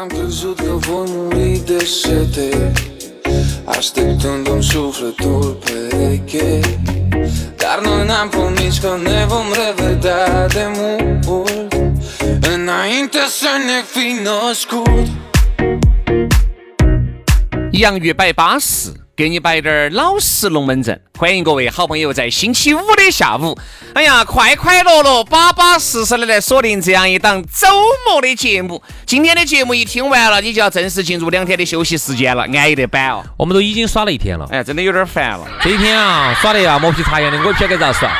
Am crezut că voi muri de sete Așteptându-mi sufletul pereche Dar noi n-am promis că ne vom revedea de mult Înainte să ne fi născut 洋芋摆巴适， 给你摆点儿老实龙门阵。欢迎各位好朋友在星期五的下午，哎呀，快快乐乐、巴巴适适的来锁定这样一档周末的节目。今天的节目一听完了，你就要正式进入两天的休息时间了，安逸的板哦。我们都已经耍了一天了，哎，真的有点烦了，这一天啊，耍的呀磨皮擦痒的，我也不晓得该咋耍。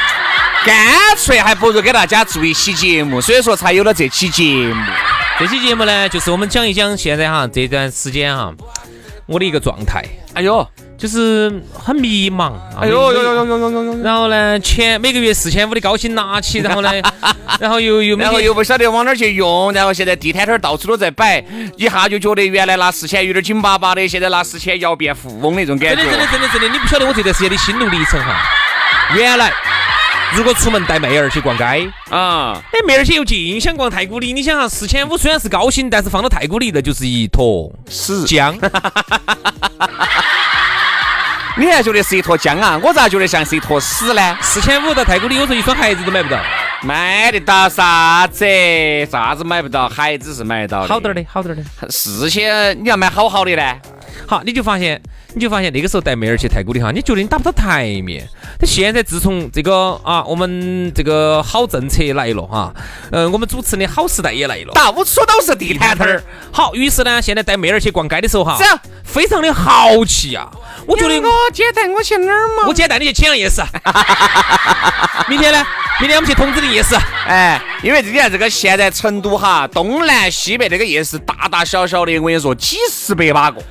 干脆还不如给大家做一期节目，所以说才有了这期节目。这期节目呢，就是我们讲一讲现在哈这段时间哈我的一个状态，哎呦，就是很迷茫。哎呦呦呦呦呦呦呦！然后呢，钱每个月四千五的高薪拿起，然后呢，然后又又然后又不晓得往哪儿去用，然后现在地摊摊到处都在摆，一下就觉得原来拿四千有点紧巴巴的，现在拿四千要变富翁那种感觉。真的真的真的真的，你不晓得我这段时间的心路历程哈。原来。如果出门带妹儿去逛街啊，哎，妹儿些又近想逛太古里，你想哈，四千五虽然是高薪，但是放到太古里那就是一坨屎浆。你还觉得是一坨浆啊？我咋觉得像是一坨屎呢？四千五到太古里，有时候一双鞋子都买不到。买得到啥子？啥子买不到？鞋子是买得到的。好点儿的，好点儿的。四千你要买好好的呢。好，你就发现，你就发现那个时候带妹儿去太古里哈，你觉得你打不到台面。但现在自从这个啊，我们这个好政策来了哈，嗯，我们主持的好时代也来了。到处都是地摊摊儿。好，于是呢，现在带妹儿去逛街的时候哈这样，非常的豪气啊！我觉得我姐带我去哪儿嘛？我今天带你去青阳夜市，明天呢？明天我们去桐梓的夜市。哎，因为这你看这个现在成都哈，东南西北这个夜市大大小小的，我跟你说几十百把个。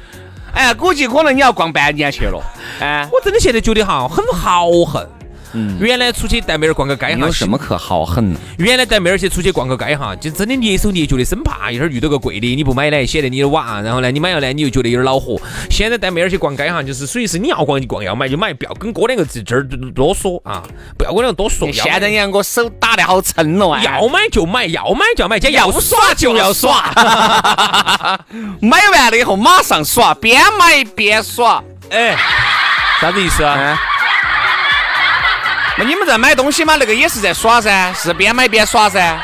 哎，估计可能你要逛半年去了。哎，我真的现在觉得哈，很豪横。嗯，原来出去带妹儿逛个街哈，有什么可豪横呢？原来带妹儿去出去逛个街哈，就真的蹑手蹑脚的，生怕一会儿遇到个贵的你不买呢，显得你的娃。然后呢，你买了呢，你又觉得有点恼火。现在带妹儿去逛街哈，就是属于是你要逛就逛，要买就买，不要跟哥两个在这儿啰嗦啊，不要跟两个多说。现在你看我手打得好沉了啊！要买就买，要买就要买，要耍就要耍。买完了以后马上耍，边买边耍。哎，啥子意思啊？嗯，那你们在买东西嘛？那个也是在耍噻，是边买边耍噻，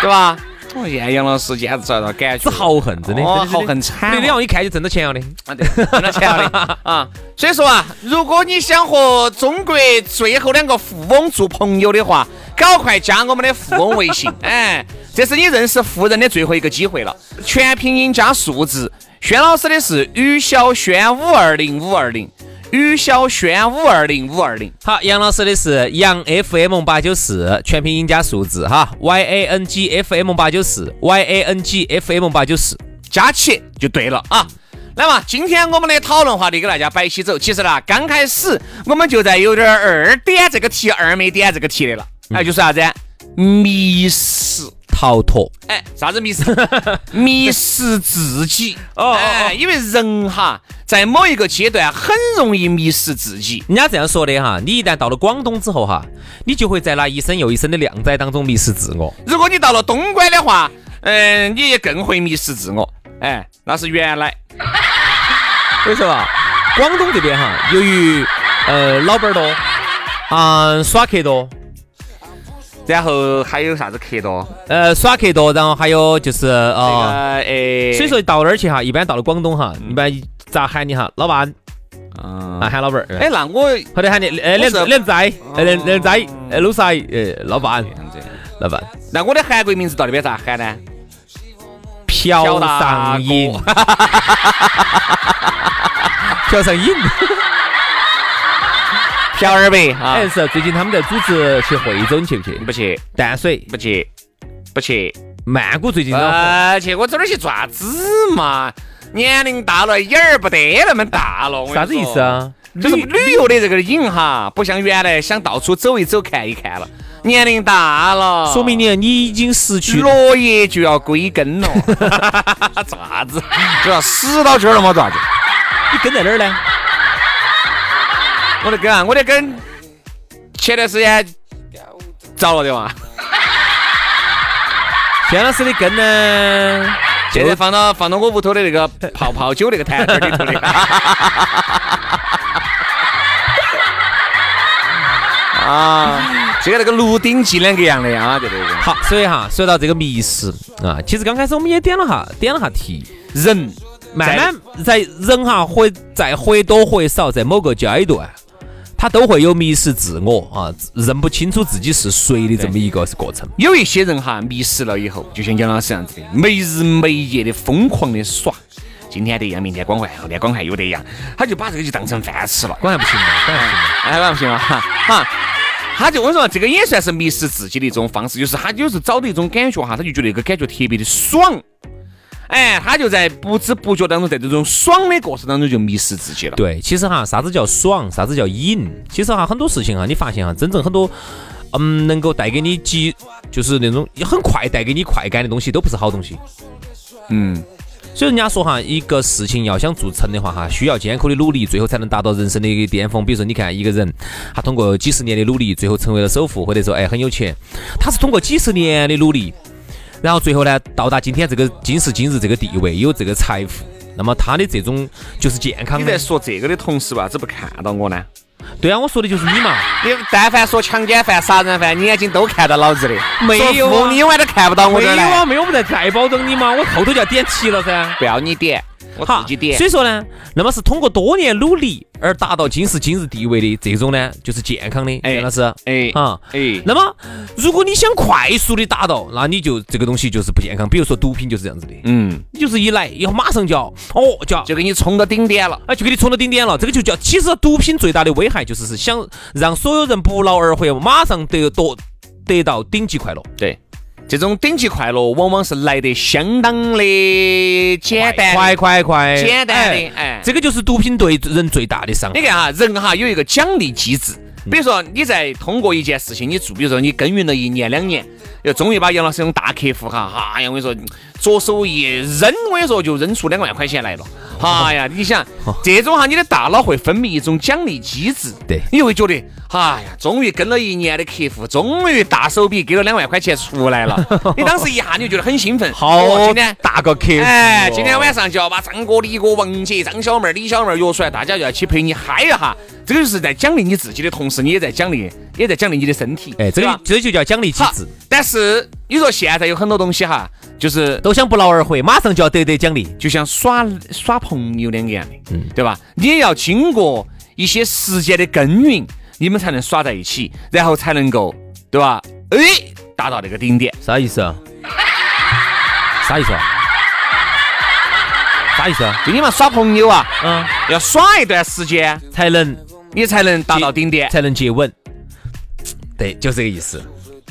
对吧？我现杨老师简直找到感觉，是豪横，真的，豪横惨了那样一看就挣到钱了的。啊，对，挣到钱了的 啊。所以说啊，如果你想和中国最后两个富翁做朋友的话，赶快加我们的富翁微信，哎，这是你认识富人的最后一个机会了。全拼音加数字，轩老师的是于小轩五二零五二零，于小轩五二零五二零。好，杨老师的是杨 FM 八九四，全拼音加数字哈，Y A N G F M 八九四，Y A N G F M 八九四。加起就对了啊。那么今天我们的讨论话题给大家摆起走。其实呢，刚开始我们就在有点儿二点这个题，二没点这个题的了。哎，就是啥子？迷失。逃脱，哎，啥子迷失？迷失自己。哦哦哎，因为人哈，在某一个阶段很容易迷失自己。人家这样说的哈，你一旦到了广东之后哈，你就会在那一生又一生的靓仔当中迷失自我。如果你到了东莞的话，嗯、你也更会迷失自我。哎，那是原来。为什么？广东这边哈，由于呃老板儿多，啊、耍客多，然后还有啥子客多？呃，耍客多，然后还有就是呃，哦，哎，所以说到那儿去哈，一般到了广东哈，一般咋喊你哈，老板。嗯啊，，喊老板儿，哎，那我或者喊你呃两我是两仔，呃两两仔，呃老细，呃老板，老板，那我的韩国名字到那边咋喊呢？朴上瘾，朴 上瘾。朴二百啊哎，，是最近他们在组织去惠州，你去不去？不去，淡水、不去，不去。曼谷最近呃，去我这儿去做啥子嘛？年龄大了，眼儿不得那么大了。啥子意思？啊？就是旅游的这个瘾哈，不像原来想到处走一走、看一看了。年龄大了，说明你你已经失去了。落叶就要归根了。做啥子？就要死到这儿了吗？做啥子？你跟在哪儿呢？我的根啊，我 的根前段时间着了的嘛，轩老师的根呢？现在放到放到我屋头的那个泡泡酒那个坛子里头的。啊，这个那个《鹿鼎记》两个样的啊，对对对。好，所以哈，说到这个迷失啊，其实刚开始我们也点了哈，点了哈题，人慢慢在人哈会在或多或少在某个阶段，他都会有迷失自我啊，认不清楚自己是谁的这么一个过程。有一些人哈迷失了以后，就像杨老师这样子的，没日没夜的疯狂的耍。今天这样，明天光环，后天光环又这样，他就把这个就当成饭吃了。果然不行了，果然不行了。哎，那不行了哈哈。他就我说这个也算是迷失自己的一种方式，就是他有时找到一种感觉哈，他就觉得那个感觉特别的爽，哎，他就在不知不觉当中，在这种爽的过程当中就迷失自己了。对，其实哈，啥子叫爽，啥子叫瘾？其实哈，很多事情哈，你发现哈，真正很多，嗯，能够带给你急，就是那种很快带给你快感的东西，都不是好东西。嗯，所以人家说哈，一个事情要想做成的话哈，需要艰苦的努力，最后才能达到人生的一个巅峰。比如说，你看一个人，他通过几十年的努力，最后成为了首富，或者说哎很有钱，他是通过几十年的努力，然后最后呢到达今天这个今时今日这个地位，有这个财富。那么他的这种就是健康你在，说这个的同时，为啥子不看到我呢？对啊，我说的就是你嘛。你但凡说强奸犯、杀人犯，你眼睛都看到老子的，没有啊你永远都看不到我这儿没有啊，没有，我们在再保证你嘛，我后头就要点题了噻。不要你点，我好自己点所。以说呢，那么是通过多年努力而达到今时今日地位的这种呢，就是健康的。哎袁老师，哎啊，哎，那么如果你想快速的达到，那你就这个东西就是不健康。比如说毒品就是这样子的，嗯，你就是一来以后马上就要哦就要就给你冲到顶点了。哎就给你冲到顶点了，这个就叫其实毒品最大的危害就是是想让所有人不劳而获，马上得得得到顶级快乐。对，这种顶级快乐往往是来得相当的简单，快快快，简单的哎哎。这个就是毒品对人最大的伤害。你看哈，人哈有一个奖励机制，比如说你在通过一件事情你做，比如说你耕耘了一年两年，又终于把杨老师这种大客户哈，哎呀，我跟你说，左手一扔，我跟你说就扔出两万块钱来了。哎呀，你想 这种哈，你的大脑会分泌一种奖励机制，对你就会觉得，哎呀，终于跟了一年的客户，终于大手笔给了两万块钱出来了。你当时一下你就觉得很兴奋，哦好，今天大个客户，哎，今天晚上就要把张哥、李哥、王姐、张小妹儿、李小妹儿约出来，大家就要去陪你嗨一下。这个就是在奖励你自己的同时，你也在奖励，也在奖励你的身体。哎，这个这就叫奖励机制，，但是你说现在有很多东西哈，就是都想不劳而获，马上就要得得奖励。就像耍耍朋友两个样的，嗯对吧？你也要经过一些时间的耕耘，你们才能耍在一起，然后才能够，对吧？哎，达到那个顶点。啥意思啊？啥意思啊？啥意思啊？就你们耍朋友啊，嗯，要耍一段时间，才能你才能达到顶点。才能接吻。对，就这个意思。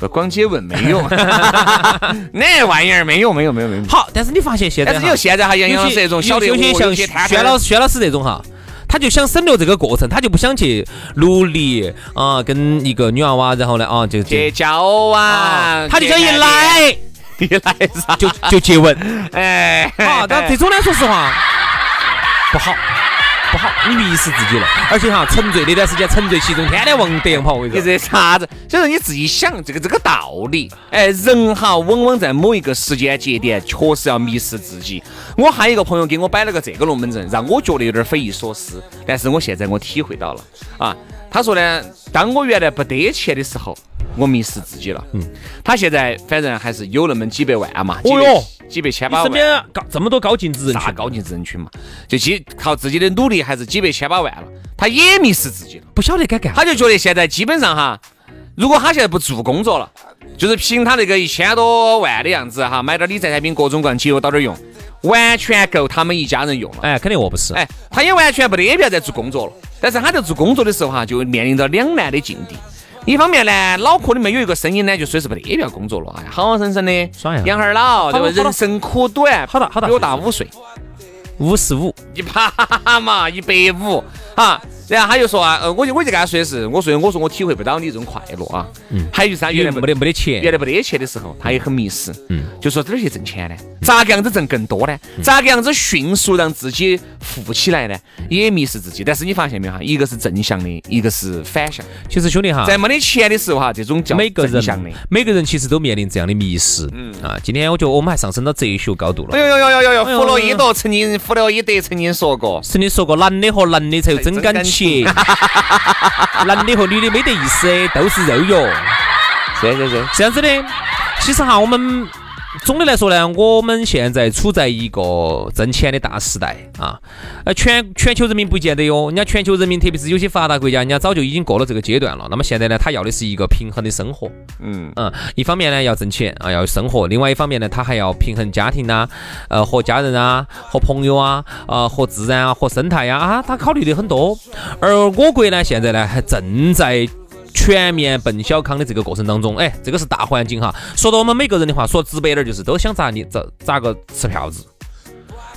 不光接吻没用，那玩意儿没用，没有，没有，没有。好，但是你发现现在，但是你说现在哈，杨杨老师这种小的，有些哦像薛老师、薛老师这种哈，他就想省略这个过程，他就不想去努力啊，跟一个女娃娃，然后呢啊就去就交，啊，他就想一来一来啥？就就接吻。哎，好，但这种呢，说实话不好，不好，你迷失自己了。而且哈，沉醉那段时间沉醉其中，天天往德阳跑，我跟你说。这啥子？所以说你自己想这个这个道理。哎，人哈，往往在某一个时间节点，确实要迷失自己。我还有一个朋友给我摆了个这个龙门阵，让我觉得有点匪夷所思。但是我现在我体会到了啊，他说呢，当我原来不得钱的时候，我迷失自己了。嗯，他现在反正还是有那么几百万嘛，哦哟几百千把万。边高这么多高净值人群，啥高净值人群嘛，就几靠自己的努力，还是几百千把万了，他也迷失自己了。不晓得该干啥。他就觉得现在基本上哈，如果他现在不做工作了，就是凭他那个一千多万的样子哈，买点理财产品各种各样节约到点儿用，完全够他们一家人用了。哎，肯定饿不死。哎，他也完全没得必要再做工作了。但是他在做工作的时候哈，就面临着两难的境地。一方面呢，脑壳里面有一个声音呢，就说是没得必要工作了，哎，好好生生的耍一下养哈儿老，对吧？人生苦短，好大好大比我大五岁，五十五，一趴嘛，一百五哈。然后他就说啊，呃，我就我就跟他说的是，我说我说我体会不到你这种快乐啊。嗯。还有就是他原来没得没得钱原来没得钱的时候，他也很迷失。嗯。就说哪儿去挣钱呢？咋个样子挣更多呢？咋个样子迅速让自己富起来呢？也迷失自己。但是你发现没有哈？一个是正向的，一个是反向。其实兄弟哈，在没得钱的时候哈，这种叫每个正向的人。每个人其实都面临这样的迷失。嗯啊，今天我觉得我们还上升到哲学高度了哎。呦呦呦呦呦弗洛伊德曾经，弗洛伊德曾经说过，曾经说过，男的和男的才有真感情，男的和女的没得意思，都是肉肉。是是是，是这样子的，其实哈，我们总的来说呢，我们现在处在一个挣钱的大时代啊。呃，全全球人民不见得哟，人家全球人民，特别是有些发达国家，人家早就已经过了这个阶段了。那么现在呢，他要的是一个平衡的生活。嗯，嗯，一方面呢要挣钱啊，要生活；另外一方面呢，他还要平衡家庭呐、呃，和家人啊，和朋友啊，啊，和自然啊，和生态呀啊，他考虑的很多。而我国呢，现在呢还正在。全面奔小康的这个过程当中，哎，这个是大环境哈。说到我们每个人的话，说直白点儿就是都想咋你咋咋个吃票子，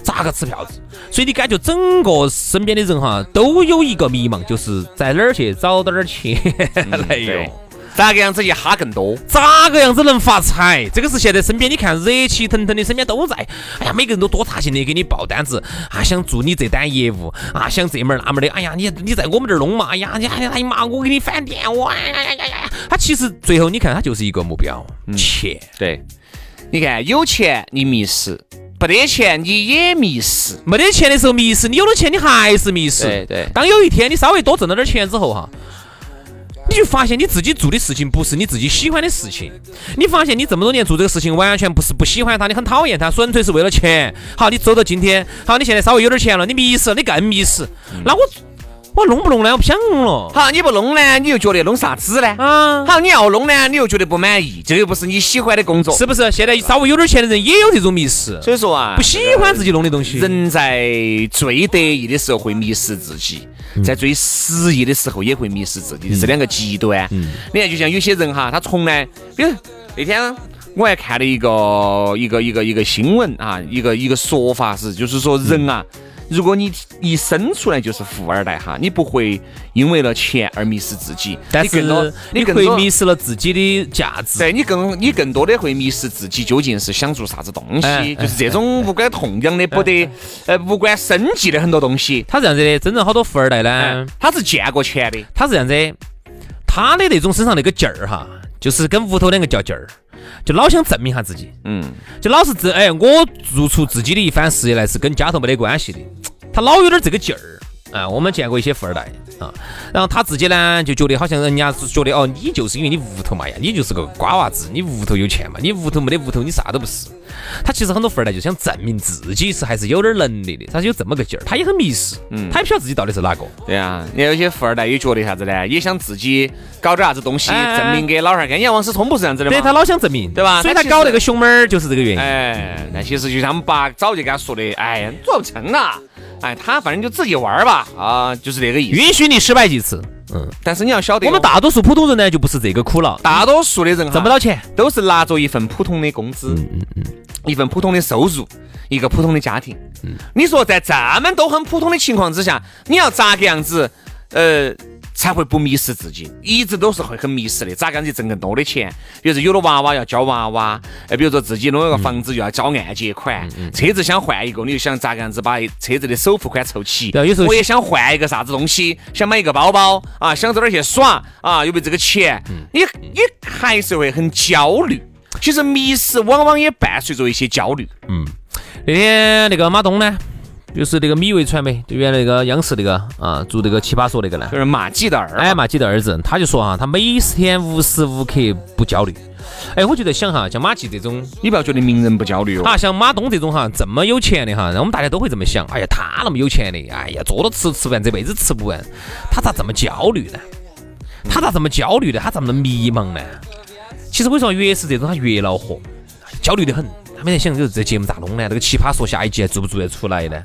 咋个吃票子。所以你感觉整个身边的人哈都有一个迷茫，就是在哪儿去找点儿钱 来用。对咋个样子一哈更多？咋个样子能发财？这个是现在身边你看热气腾腾的，身边都在。哎呀，每个人都多大劲的给你报单子啊，想做你这单业务啊，想这门那门的。哎呀，你你在我们这儿弄嘛？哎呀，你哎呀妈，我给你返店，我哎呀呀呀呀！他其实最后你看，他就是一个目标，钱。对，你看有钱你迷失，不得钱你也迷失。没得钱的时候迷失，你有了钱你还是迷失。对对当有一天你稍微多挣了点钱之后哈。你就发现你自己做的事情不是你自己喜欢的事情，你发现你这么多年做这个事情完全不是不喜欢他，你很讨厌他，纯粹是为了钱。好，你走到今天，好，你现在稍微有点钱了，你迷失，你更迷失。那我我弄不弄呢？我不想弄了。好，你不弄呢，你又觉得弄啥子呢？啊，好，你要弄呢，你又觉得不满意，这又不是你喜欢的工作。是不是？现在稍微有点钱的人也有这种迷失，所以说啊，不喜欢自己弄的东西。人在最得意的时候会迷失自己，在最失意的时候也会迷失自己，这是两个极端。你看，就像有些人哈，他从来，比如那天我还看了一个一个一个一个新闻啊，一个一个说法是，就是说人啊。如果你一生出来就是富二代哈，你不会因为了钱而迷失自己，但你更多是你会迷失了自己的价值。对你更你更多的会迷失自己究竟是想做啥子东西，哎就是这种无关痛痒的、不得呃无关生计的很多东西，他这样子的，真正好多富二代呢哎，，他是见过钱的，他是这样子，他的那种身上那个劲儿哈，就是跟屋头两个较劲儿，就老想证明下自己，嗯，就老是自哎，我做出自己的一番事业来是跟家头没得关系的，他老有点这个劲儿。啊，我们见过一些富二代啊，然后他自己呢就觉得好像人家是觉得哦，你就是因为你屋头嘛呀，你就是个瓜娃子，你屋头有钱嘛，你屋头没得屋头，你啥都不是。他其实很多富二代就想证明自己是还是有点能力的，他是有这么个劲儿，他也很迷失，嗯他也不晓得自己到底是哪个。对啊，你看有些富二代也觉得啥子呢？也想自己搞点啥子东西，哎证明给老汉儿看。你看王思聪不是这样子的吗？对他老想证明，对吧所以他搞那个熊猫儿就是这个原因。哎，那其实就像我们爸早就跟他说的，哎呀，做不成啊，哎，他反正就自己玩儿吧，啊，就是这个意思。允许你失败几次。嗯，但是你要晓得哦，我们大多数普通人呢，就不是这个苦恼，大多数的人挣不到钱。都是拿着一份普通的工资，嗯嗯嗯，一份普通的收入，一个普通的家庭。你说在这么都很普通的情况之下，你要咋个样子，呃，才会不迷失自己？一直都是会很迷失的。咋个样子挣更多的钱？比如说有了娃娃要教娃娃，哎，比如说自己弄了个房子又要交按揭款，车子想换一个，你就想咋个样子把车子的首付款凑齐。对有时候我也想换一个啥子东西，想买一个包包啊，想到哪儿去耍啊，有没有这个钱？你你还是会很焦虑。其实迷失往往也伴随着一些焦虑。嗯那天那个马东呢，就是那个米味传媒，就原来那个央视那个啊，做那个奇葩说那个呢，就是马季的儿，哎，马季的儿子，他就说哈，他每天无时无刻不焦虑。哎，我就在想哈，像马季这种，你不要觉得名人不焦虑哦。啊，像马东这种哈，这么有钱的哈，我们大家都会这么想。哎呀，他那么有钱的，哎呀，做都吃吃不完，这辈子吃不完，他咋这么焦虑呢？他咋这么焦虑呢？他咋这么迷茫呢？其实我说，越是这种，他越恼火，焦虑的很。他每天想，就是这节目咋弄呢？这个奇葩说下一季还做不做得出来呢？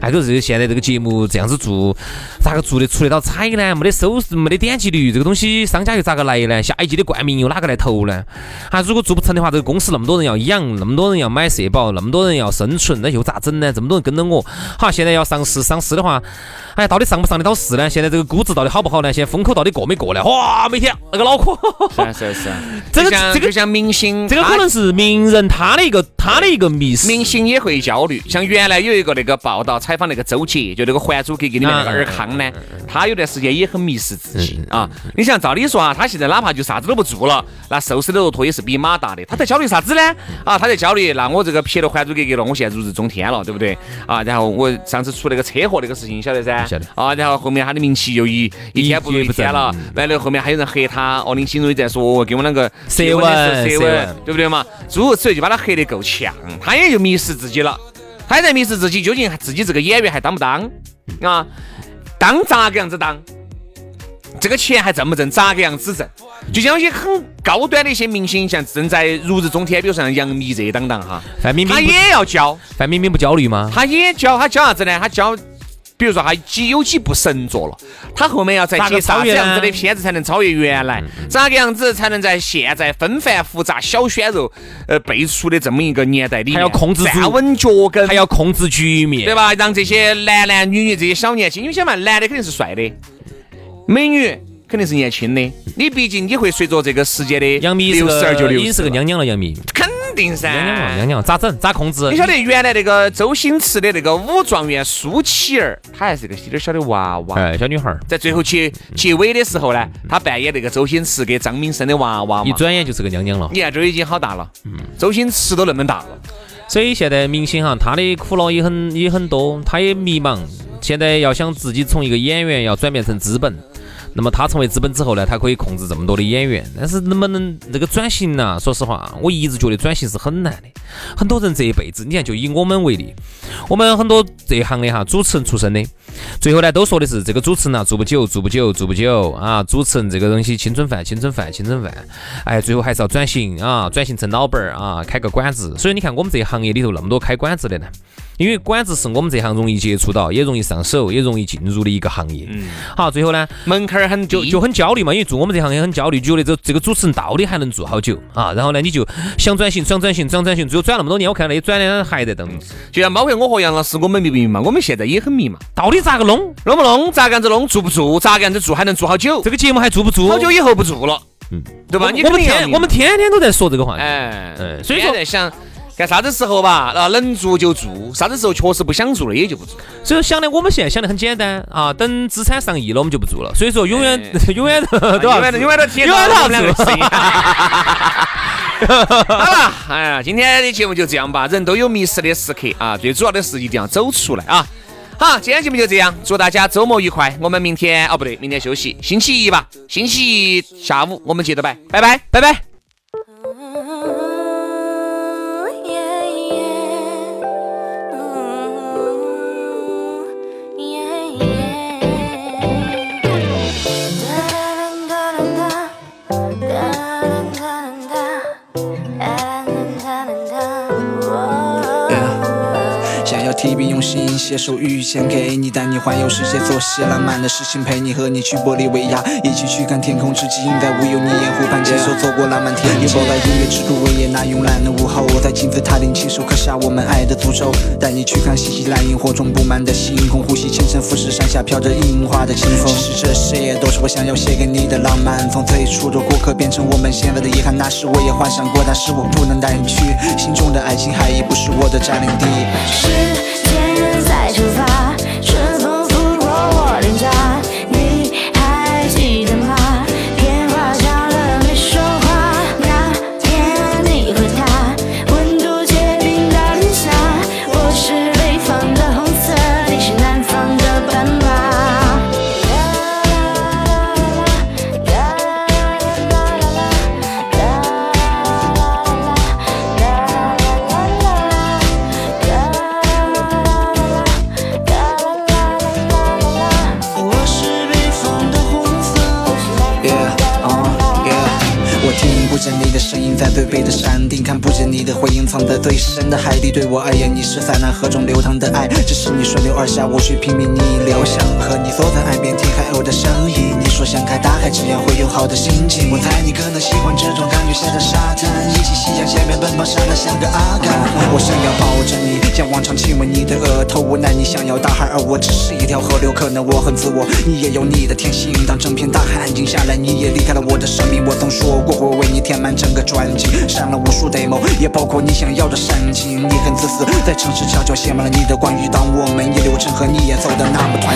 还可是现在这个节目这样子做，咋个做得出得到彩呢？没得收视，没得点击率，这个东西商家又咋个来呢？下一季的冠名又哪个来投呢？啊，如果做不成的话，这个公司那么多人要养，那么多人要买社保，那么多人要生存，那又咋整呢？这么多人跟着我，好，现在要上市，上市的话，哎，到底上不上得到市呢？现在这个估值到底好不好呢？现在风口到底过没过呢？哇，每天那个脑壳，是是是，这个这个就像明星，这个可能是名人他的一个他的一个迷失，明星也会焦虑。像原来有一个那个报道采访那个周杰。就那个《还珠格格》里面那个尔康呢，他有段时间也很迷失自己啊。你想，照理说啊，他现在哪怕就啥子都不做了，那瘦死的骆驼也是比马大的。他在焦虑啥子呢？啊，他在焦虑，那我这个撇了《还珠格格》了，我现在如日中天了，对不对？啊，然后我上次出那个车祸那个事情，晓得噻？晓得。啊，然后后面他的名气又一一天不如一天了。完了后面还有人黑他，哦，林心如在说，给我们两个舌吻，舌吻，对不对嘛？诸如此类，就把他黑得够呛，他也就迷失自己了。他也在迷失自己，究竟自己这个演员还当不当？啊，当咋个样子当？这个钱还挣不挣？咋个样子挣？就像一些很高端的一些明星，像正在如日中天，比如像杨幂这当当哈，范冰冰她也要交。范冰冰不焦虑吗？她也交，她交啥子呢？她交。比如说他几有几部神作了，他后面要再接啥子样子的片子才能超越原来？咋个样子才能在现在纷繁复杂、小鲜肉呃辈出的这么一个年代里面，还要控制站稳脚跟，还要控制局面，对吧？让这些男男女女这些小年轻，因为想嘛，男的肯定是帅的，美女肯定是年轻的。你毕竟你会随着这个时间的杨幂六十二就六十，是个娘娘了，杨幂。定噻，娘娘娘娘咋整？咋控制？你晓得原来那个周星驰的那个武状元苏乞儿，她还是个点小的娃娃，哎，小女孩，在最后结结尾的时候呢，她扮演那个周星驰给张敏生的娃娃，一转眼就是个娘娘了。你看这已经好大了，嗯，周星驰都那么大了，所以现在明星哈，他的苦恼也很也很多，他也迷茫，现在要想自己从一个演员要转变成资本。那么他成为资本之后呢，他可以控制这么多的演员，但是能不能这个转型呢？说实话，我一直觉得转型是很难的。很多人这一辈子，你看，就以我们为例，我们很多这一行的哈，主持人出身的，最后呢都说的是这个主持人啊，做不久，做不久，做不久啊。主持人这个东西，青春饭，青春饭，青春饭，哎，最后还是要转型啊，转型成老板儿啊，开个馆子。所以你看，我们这一行业里头那么多开馆子的呢。因为馆子是我们这行容易接触到，也容易上手，也容易进入的一个行业。嗯，好，最后呢，门槛儿很就就很焦虑嘛。因为做我们这行也很焦虑，觉得这这个主持人到底还能做好久啊？然后呢，你就想转型，想转型，想转型，最后转那么多年，我看那些转的还在等。就像包括我和杨老师，我们迷不迷嘛？我们现在也很迷茫。到底咋个弄？弄不弄？咋个样子弄？做不做？咋个样子做？还能做好久？这个节目还做不做？好久以后不做了，嗯，对吧？我们天我们天天都在说这个话题。哎，嗯，所以说在想。干啥子时候吧，那，能做就做，啥子时候确实不想做了也就不做。所以想的，我们现在想的很简单啊，等资产上亿了，我们就不做了。所以说，永远永远都永远都永远都体验到我们两个声音。好了，哎呀，今天的节目就这样吧。人都有迷失的时刻啊，最主要的是一定要走出来啊。好，今天节目就这样，祝大家周末愉快。我们明天哦不对，明天休息，星期一吧，星期一下午我们接着摆，拜拜，拜拜。用心写首遇见给你，带你环游世界，做些浪漫的事情，陪你和你去玻利维亚，一起去看天空之镜，在无忧你烟湖畔牵手走过浪漫田野，走在音乐之都维也纳慵懒的午后，在金字塔顶亲手刻下我们爱的诅咒，带你去看新西兰萤火虫布满的星空，呼吸前尘浮世，山下飘着樱花的清风。其实这些都是我想要写给你的浪漫，从最初的过客变成我们现在的遗憾，那时我也幻想过，但是我不能带你去，心中的爱情还已不是我的占领地。是。声音在最北的山顶，看不见你的回音，藏在最深的海底。对我而言，你是塞纳河中流淌的爱，只是你顺流而下，我却拼命逆流。想和你坐在岸边听海鸥的声音，你说想开大海，这样会有好的心情。我猜你可能喜欢这种感觉，下在沙滩，一起夕阳下面奔跑，傻得像个阿甘。我想要抱着你，像往常亲吻你的额头，无奈你想要大海，而我只是一条河流。可能我很自我，你也有你的天性。当整片大海安静下来，你也离开了我的生命。我曾说过会为你填满整个专辑，删了无数 demo，也包括你想要的煽情。你很自私，在城市悄悄写满了你的关于。当我们也流程和你也走的那么团